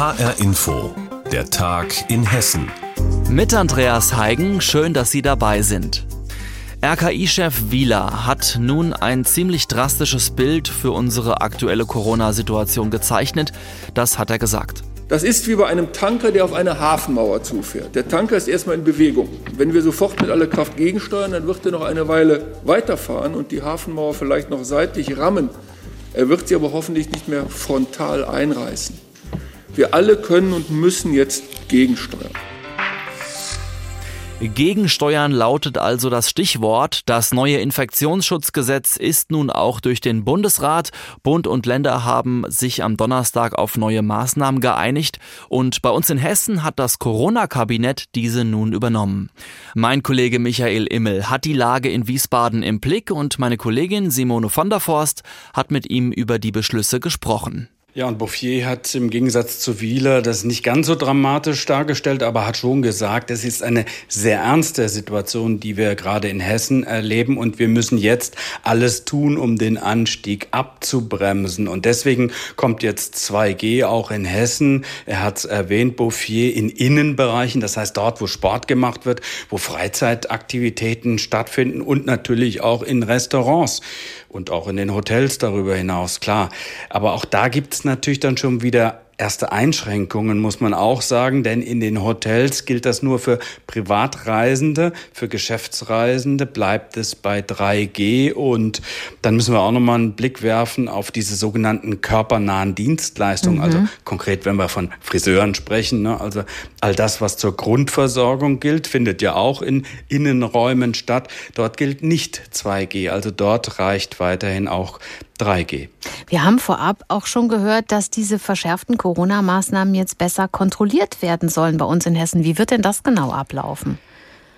HR Info, der Tag in Hessen. Mit Andreas Heigen, schön, dass Sie dabei sind. RKI-Chef Wieler hat nun ein ziemlich drastisches Bild für unsere aktuelle Corona-Situation gezeichnet. Das hat er gesagt. Das ist wie bei einem Tanker, der auf eine Hafenmauer zufährt. Der Tanker ist erstmal in Bewegung. Wenn wir sofort mit aller Kraft gegensteuern, dann wird er noch eine Weile weiterfahren und die Hafenmauer vielleicht noch seitlich rammen. Er wird sie aber hoffentlich nicht mehr frontal einreißen. Wir alle können und müssen jetzt gegensteuern. Gegensteuern lautet also das Stichwort. Das neue Infektionsschutzgesetz ist nun auch durch den Bundesrat. Bund und Länder haben sich am Donnerstag auf neue Maßnahmen geeinigt und bei uns in Hessen hat das Corona-Kabinett diese nun übernommen. Mein Kollege Michael Immel hat die Lage in Wiesbaden im Blick und meine Kollegin Simone von der Forst hat mit ihm über die Beschlüsse gesprochen. Ja, und Bouffier hat im Gegensatz zu Wieler das nicht ganz so dramatisch dargestellt, aber hat schon gesagt, es ist eine sehr ernste Situation, die wir gerade in Hessen erleben und wir müssen jetzt alles tun, um den Anstieg abzubremsen. Und deswegen kommt jetzt 2G auch in Hessen. Er hat es erwähnt, Bouffier in Innenbereichen, das heißt dort, wo Sport gemacht wird, wo Freizeitaktivitäten stattfinden und natürlich auch in Restaurants und auch in den Hotels darüber hinaus, klar. Aber auch da gibt es natürlich dann schon wieder erste Einschränkungen, muss man auch sagen, denn in den Hotels gilt das nur für Privatreisende, für Geschäftsreisende bleibt es bei 3G und dann müssen wir auch nochmal einen Blick werfen auf diese sogenannten körpernahen Dienstleistungen, mhm. also konkret, wenn wir von Friseuren sprechen, ne, also all das, was zur Grundversorgung gilt, findet ja auch in Innenräumen statt. Dort gilt nicht 2G, also dort reicht weiterhin auch 3G. Wir haben vorab auch schon gehört, dass diese verschärften Corona-Maßnahmen jetzt besser kontrolliert werden sollen bei uns in Hessen. Wie wird denn das genau ablaufen?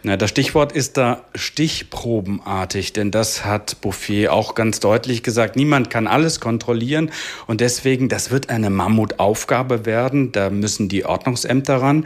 Na, das Stichwort ist da stichprobenartig, denn das hat Bouffier auch ganz deutlich gesagt. Niemand kann alles kontrollieren und deswegen, das wird eine Mammutaufgabe werden. Da müssen die Ordnungsämter ran.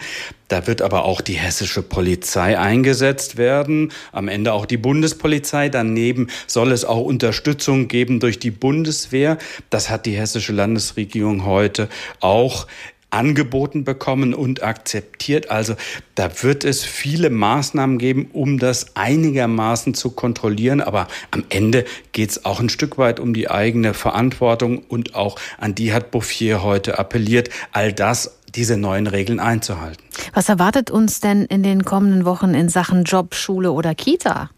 Da wird aber auch die hessische Polizei eingesetzt werden, am Ende auch die Bundespolizei. Daneben soll es auch Unterstützung geben durch die Bundeswehr. Das hat die hessische Landesregierung heute auch angeboten bekommen und akzeptiert. Also da wird es viele Maßnahmen geben, um das einigermaßen zu kontrollieren. Aber am Ende geht es auch ein Stück weit um die eigene Verantwortung und auch an die hat Bouffier heute appelliert, all das diese neuen Regeln einzuhalten. Was erwartet uns denn in den kommenden Wochen in Sachen Job, Schule oder Kita?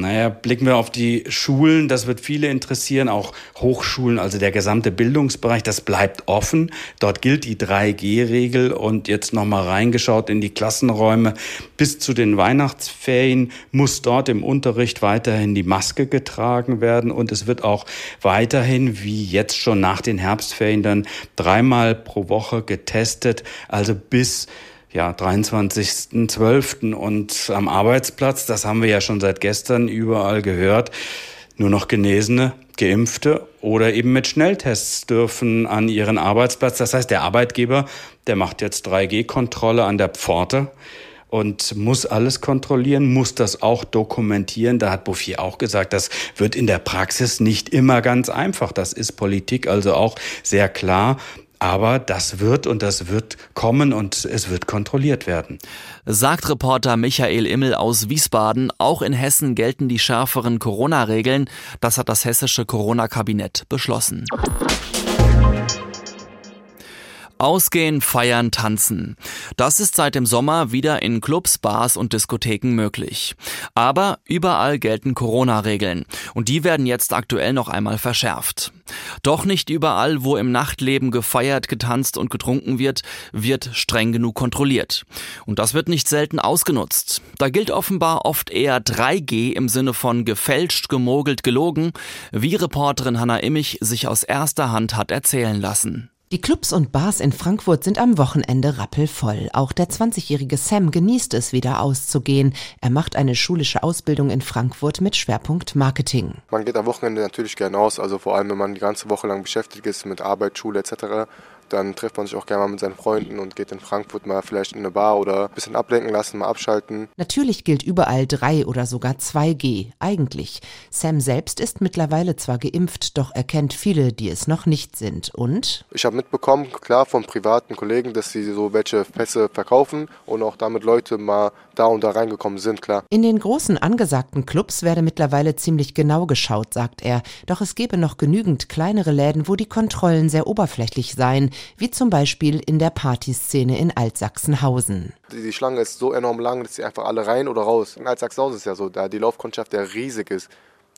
Naja, blicken wir auf die Schulen, das wird viele interessieren, auch Hochschulen, also der gesamte Bildungsbereich, das bleibt offen. Dort gilt die 3G-Regel und jetzt nochmal reingeschaut in die Klassenräume. Bis zu den Weihnachtsferien muss dort im Unterricht weiterhin die Maske getragen werden. Und es wird auch weiterhin, wie jetzt schon nach den Herbstferien, dann dreimal pro Woche getestet, also bis ja, 23.12. und am Arbeitsplatz, das haben wir ja schon seit gestern überall gehört, nur noch Genesene, Geimpfte oder eben mit Schnelltests dürfen an ihren Arbeitsplatz. Das heißt, der Arbeitgeber, der macht jetzt 3G-Kontrolle an der Pforte und muss alles kontrollieren, muss das auch dokumentieren. Da hat Bouffier auch gesagt, das wird in der Praxis nicht immer ganz einfach. Das ist Politik also auch sehr klar. Aber das wird und das wird kommen und es wird kontrolliert werden. Sagt Reporter Michael Immel aus Wiesbaden. Auch in Hessen gelten die schärferen Corona-Regeln. Das hat das hessische Corona-Kabinett beschlossen. Ausgehen, feiern, tanzen. Das ist seit dem Sommer wieder in Clubs, Bars und Diskotheken möglich. Aber überall gelten Corona-Regeln und die werden jetzt aktuell noch einmal verschärft. Doch nicht überall, wo im Nachtleben gefeiert, getanzt und getrunken wird, wird streng genug kontrolliert. Und das wird nicht selten ausgenutzt. Da gilt offenbar oft eher 3G im Sinne von gefälscht, gemogelt, gelogen, wie Reporterin Hanna Immich sich aus erster Hand hat erzählen lassen. Die Clubs und Bars in Frankfurt sind am Wochenende rappelvoll. Auch der 20-jährige Sam genießt es, wieder auszugehen. Er macht eine schulische Ausbildung in Frankfurt mit Schwerpunkt Marketing. Man geht am Wochenende natürlich gerne aus, also vor allem, wenn man die ganze Woche lang beschäftigt ist mit Arbeit, Schule etc., dann trifft man sich auch gerne mal mit seinen Freunden und geht in Frankfurt mal vielleicht in eine Bar oder ein bisschen ablenken lassen, mal abschalten. Natürlich gilt überall 3 oder sogar 2G, eigentlich. Sam selbst ist mittlerweile zwar geimpft, doch er kennt viele, die es noch nicht sind. Und? Ich habe mitbekommen, klar, von privaten Kollegen, dass sie so welche Pässe verkaufen und auch damit Leute mal da und da reingekommen sind, klar. In den großen angesagten Clubs werde mittlerweile ziemlich genau geschaut, sagt er. Doch es gebe noch genügend kleinere Läden, wo die Kontrollen sehr oberflächlich seien, wie zum Beispiel in der Partyszene in Altsachsenhausen. Die, Schlange ist so enorm lang, dass sie einfach alle rein oder raus. In Altsachsenhausen ist ja so, da die Laufkundschaft ja riesig ist.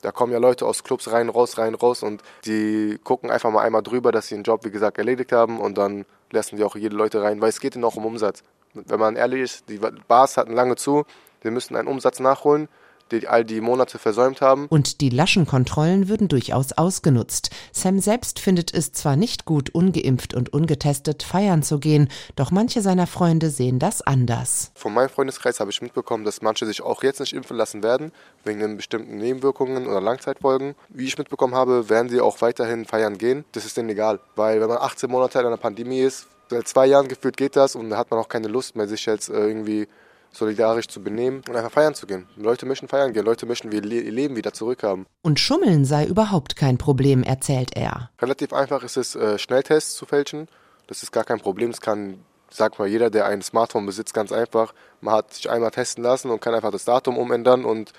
Da kommen ja Leute aus Clubs rein, raus, rein, raus und die gucken einfach mal einmal drüber, dass sie den Job, wie gesagt, erledigt haben und dann lassen die auch jede Leute rein, weil es geht ihnen auch um Umsatz. Wenn man ehrlich ist, die Bars hatten lange zu, wir müssen einen Umsatz nachholen die all die Monate versäumt haben. Und die Laschenkontrollen würden durchaus ausgenutzt. Sam selbst findet es zwar nicht gut, ungeimpft und ungetestet feiern zu gehen, doch manche seiner Freunde sehen das anders. Von meinem Freundeskreis habe ich mitbekommen, dass manche sich auch jetzt nicht impfen lassen werden, wegen den bestimmten Nebenwirkungen oder Langzeitfolgen. Wie ich mitbekommen habe, werden sie auch weiterhin feiern gehen. Das ist denen egal, weil wenn man 18 Monate in einer Pandemie ist, seit zwei Jahren gefühlt geht das und da hat man auch keine Lust mehr, sich jetzt äh, irgendwie solidarisch zu benehmen und einfach feiern zu gehen. Leute möchten feiern gehen, Leute möchten ihr Leben wieder zurückhaben. Und Schummeln sei überhaupt kein Problem, erzählt er. Relativ einfach ist es, äh, Schnelltests zu fälschen. Das ist gar kein Problem. Das kann, sag mal, jeder, der ein Smartphone besitzt, ganz einfach. Man hat sich einmal testen lassen und kann einfach das Datum umändern und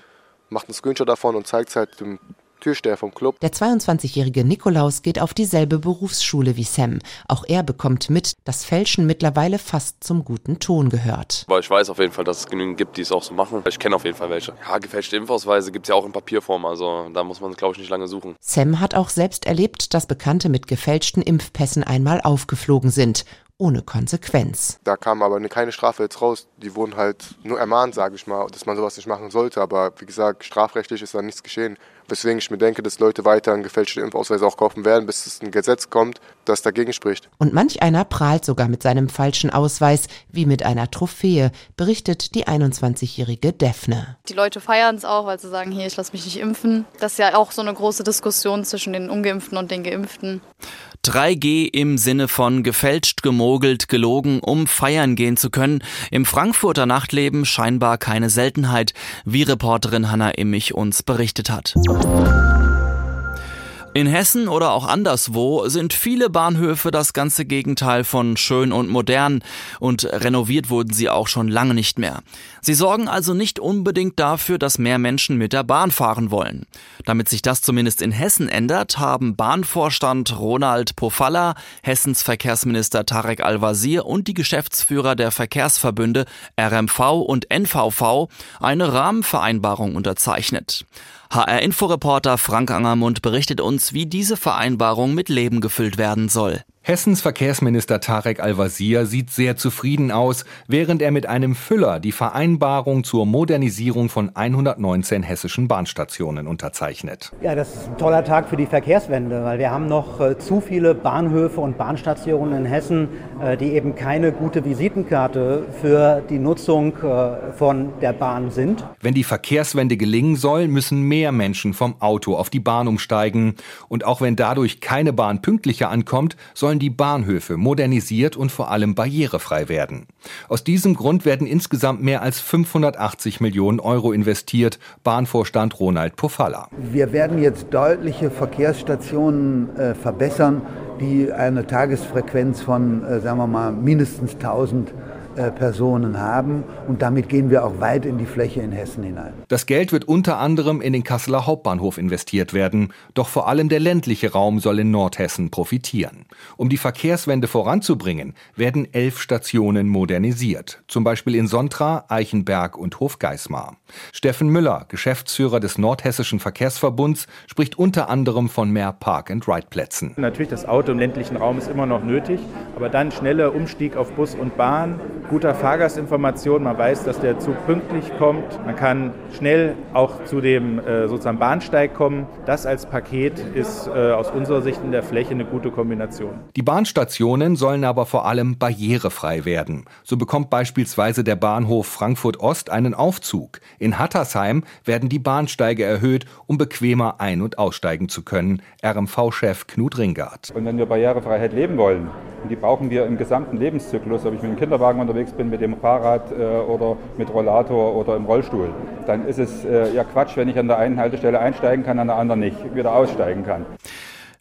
macht einen Screenshot davon und zeigt es halt dem Türsteher vom Club. Der 22-jährige Nikolaus geht auf dieselbe Berufsschule wie Sam. Auch er bekommt mit, dass Fälschen mittlerweile fast zum guten Ton gehört. Aber ich weiß auf jeden Fall, dass es genügend gibt, die es auch so machen. Ich kenne auf jeden Fall welche. Ja, gefälschte Impfausweise gibt es ja auch in Papierform, also da muss man, glaube ich, nicht lange suchen. Sam hat auch selbst erlebt, dass Bekannte mit gefälschten Impfpässen einmal aufgeflogen sind ohne Konsequenz. Da kam aber keine Strafe jetzt raus. Die wurden halt nur ermahnt, sage ich mal, dass man sowas nicht machen sollte. Aber wie gesagt, strafrechtlich ist da nichts geschehen. Weswegen ich mir denke, dass Leute weiter gefälschte Impfausweise auch kaufen werden, bis es ein Gesetz kommt, das dagegen spricht. Und manch einer prahlt sogar mit seinem falschen Ausweis, wie mit einer Trophäe, berichtet die 21-jährige Daphne. Die Leute feiern es auch, weil sie sagen, hier, ich lasse mich nicht impfen. Das ist ja auch so eine große Diskussion zwischen den Ungeimpften und den Geimpften. 3G im Sinne von gefälscht, gemogelt, gelogen, um feiern gehen zu können. Im Frankfurter Nachtleben scheinbar keine Seltenheit, wie Reporterin Hanna Immich uns berichtet hat. In Hessen oder auch anderswo sind viele Bahnhöfe das ganze Gegenteil von schön und modern und renoviert wurden sie auch schon lange nicht mehr. Sie sorgen also nicht unbedingt dafür, dass mehr Menschen mit der Bahn fahren wollen. Damit sich das zumindest in Hessen ändert, haben Bahnvorstand Ronald Pofalla, Hessens Verkehrsminister Tarek Al-Wazir und die Geschäftsführer der Verkehrsverbünde RMV und NVV eine Rahmenvereinbarung unterzeichnet. HR-Inforeporter Frank Angermund berichtet uns, wie diese Vereinbarung mit Leben gefüllt werden soll. Hessens Verkehrsminister Tarek Al-Wazir sieht sehr zufrieden aus, während er mit einem Füller die Vereinbarung zur Modernisierung von 119 hessischen Bahnstationen unterzeichnet. Ja, das ist ein toller Tag für die Verkehrswende, weil wir haben noch äh, zu viele Bahnhöfe und Bahnstationen in Hessen, äh, die eben keine gute Visitenkarte für die Nutzung äh, von der Bahn sind. Wenn die Verkehrswende gelingen soll, müssen mehr Menschen vom Auto auf die Bahn umsteigen. Und auch wenn dadurch keine Bahn pünktlicher ankommt, sollen sollen die Bahnhöfe modernisiert und vor allem barrierefrei werden. Aus diesem Grund werden insgesamt mehr als 580 Millionen Euro investiert, Bahnvorstand Ronald Pofalla. Wir werden jetzt deutliche Verkehrsstationen äh, verbessern, die eine Tagesfrequenz von, äh, sagen wir mal, mindestens 1000 äh, Personen haben. Und damit gehen wir auch weit in die Fläche in Hessen hinein. Das Geld wird unter anderem in den Kasseler Hauptbahnhof investiert werden. Doch vor allem der ländliche Raum soll in Nordhessen profitieren. Um die Verkehrswende voranzubringen, werden elf Stationen modernisiert. Zum Beispiel in Sontra, Eichenberg und Hofgeismar. Steffen Müller, Geschäftsführer des Nordhessischen Verkehrsverbunds, spricht unter anderem von mehr Park-and-Ride-Plätzen. Natürlich, das Auto im ländlichen Raum ist immer noch nötig, aber Aber dann schneller Umstieg auf Bus und Bahn, guter Fahrgastinformation, man weiß, dass der Zug pünktlich kommt, man kann schnell auch zu dem äh, sozusagen Bahnsteig kommen. Das als Paket ist äh, aus unserer Sicht in der Fläche eine gute Kombination. Die Bahnstationen sollen aber vor allem barrierefrei werden. So bekommt beispielsweise der Bahnhof Frankfurt Ost einen Aufzug. In Hattersheim werden die Bahnsteige erhöht, um bequemer ein- und aussteigen zu können. RMV-Chef Knut Ringard. Und wenn wir Barrierefreiheit leben wollen, und die brauchen wir im gesamten Lebenszyklus, ob ich mit dem Kinderwagen unterwegs bin, mit dem Fahrrad äh, oder mit Rollator oder im Rollstuhl, dann ist es äh, ja Quatsch, wenn ich an der einen Haltestelle einsteigen kann, an der anderen nicht, wieder aussteigen kann.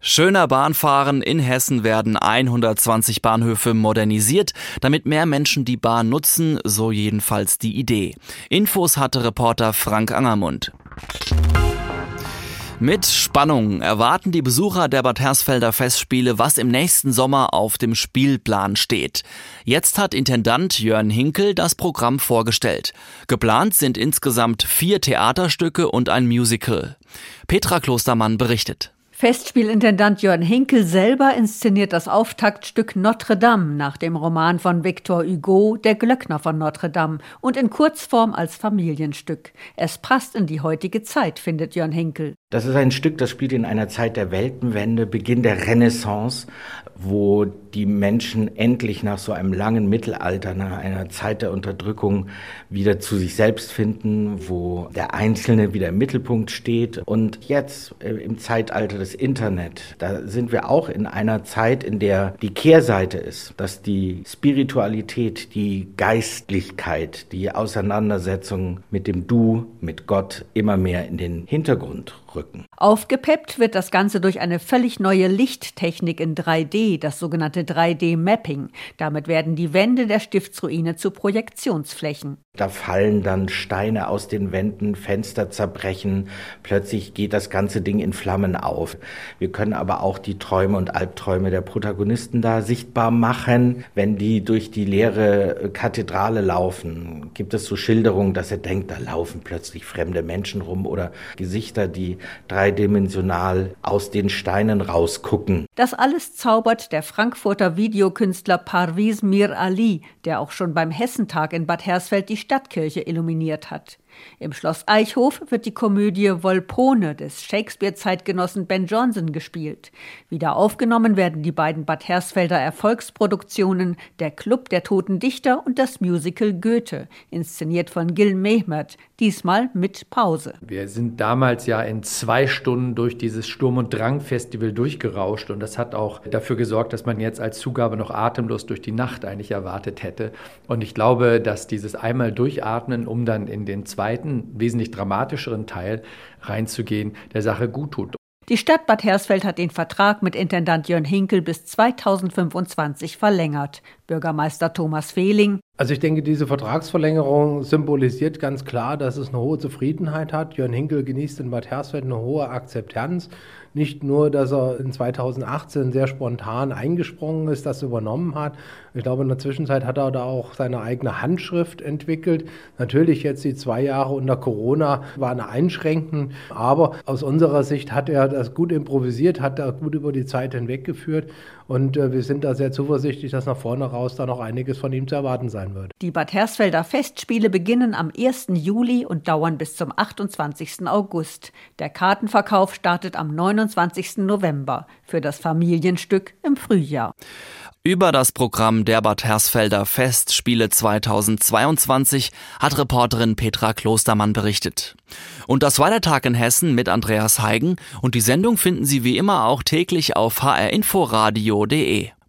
Schöner Bahnfahren in Hessen werden 120 Bahnhöfe modernisiert, damit mehr Menschen die Bahn nutzen, so jedenfalls die Idee. Infos hatte Reporter Frank Angermund. Mit Spannung erwarten die Besucher der Bad Hersfelder Festspiele, was im nächsten Sommer auf dem Spielplan steht. Jetzt hat Intendant Jörn Hinkel das Programm vorgestellt. Geplant sind insgesamt vier Theaterstücke und ein Musical. Petra Klostermann berichtet. Festspielintendant Jörn Hinkel selber inszeniert das Auftaktstück Notre Dame nach dem Roman von Victor Hugo, Der Glöckner von Notre Dame, und in Kurzform als Familienstück. Es passt in die heutige Zeit, findet Jörn Hinkel. Das ist ein Stück, das spielt in einer Zeit der Weltenwende, Beginn der Renaissance, wo die Menschen endlich nach so einem langen Mittelalter, nach einer Zeit der Unterdrückung wieder zu sich selbst finden, wo der Einzelne wieder im Mittelpunkt steht. Und jetzt äh, im Zeitalter des Internet, da sind wir auch in einer Zeit, in der die Kehrseite ist, dass die Spiritualität, die Geistlichkeit, die Auseinandersetzung mit dem Du, mit Gott immer mehr in den Hintergrund rücken. Aufgepeppt wird das Ganze durch eine völlig neue Lichttechnik in 3D, das sogenannte 3D-Mapping. Damit werden die Wände der Stiftsruine zu Projektionsflächen. Da fallen dann Steine aus den Wänden, Fenster zerbrechen, plötzlich geht das ganze Ding in Flammen auf. Wir können aber auch die Träume und Albträume der Protagonisten da sichtbar machen. Wenn die durch die leere Kathedrale laufen, gibt es so Schilderungen, dass er denkt, da laufen plötzlich fremde Menschen rum oder Gesichter, die dreidimensional aus den Steinen rausgucken. Das alles zaubert der Frankfurter Videokünstler Parviz Mir Ali, der auch schon beim Hessentag in Bad Hersfeld die Stadtkirche illuminiert hat. Im Schloss Eichhof wird die Komödie Volpone des Shakespeare-Zeitgenossen Ben Jonson gespielt. Wieder aufgenommen werden die beiden Bad Hersfelder Erfolgsproduktionen Der Club der Toten Dichter und das Musical Goethe, inszeniert von Gil Mehmet, diesmal mit Pause. Wir sind damals ja in zwei Stunden durch dieses Sturm- und Drang-Festival durchgerauscht und das hat auch dafür gesorgt, dass man jetzt als Zugabe noch atemlos durch die Nacht eigentlich erwartet hätte. Und ich glaube, dass dieses einmal durchatmen, um dann in den zweiten, wesentlich dramatischeren Teil reinzugehen, der Sache gut tut. Die Stadt Bad Hersfeld hat den Vertrag mit Intendant Jörn Hinkel bis 2025 verlängert. Bürgermeister Thomas Fehling. Also ich denke, diese Vertragsverlängerung symbolisiert ganz klar, dass es eine hohe Zufriedenheit hat. Jörn Hinkel genießt in Bad Hersfeld eine hohe Akzeptanz. Nicht nur, dass er in 2018 sehr spontan eingesprungen ist, das übernommen hat. Ich glaube, in der Zwischenzeit hat er da auch seine eigene Handschrift entwickelt. Natürlich jetzt die zwei Jahre unter Corona waren einschränkend, aber aus unserer Sicht hat er das gut improvisiert, hat er gut über die Zeit hinweggeführt und äh, wir sind da sehr zuversichtlich, dass nach vorne raus da noch einiges von ihm zu erwarten sein wird. Die Bad Hersfelder Festspiele beginnen am 1. Juli und dauern bis zum 28. August. Der Kartenverkauf startet am 29. November für das Familienstück im Frühjahr. Über das Programm der Bad Hersfelder Festspiele 2022 hat Reporterin Petra Klostermann berichtet. Und das war der Tag in Hessen mit Andreas Heigen und die Sendung finden Sie wie immer auch täglich auf hrinforadio.de.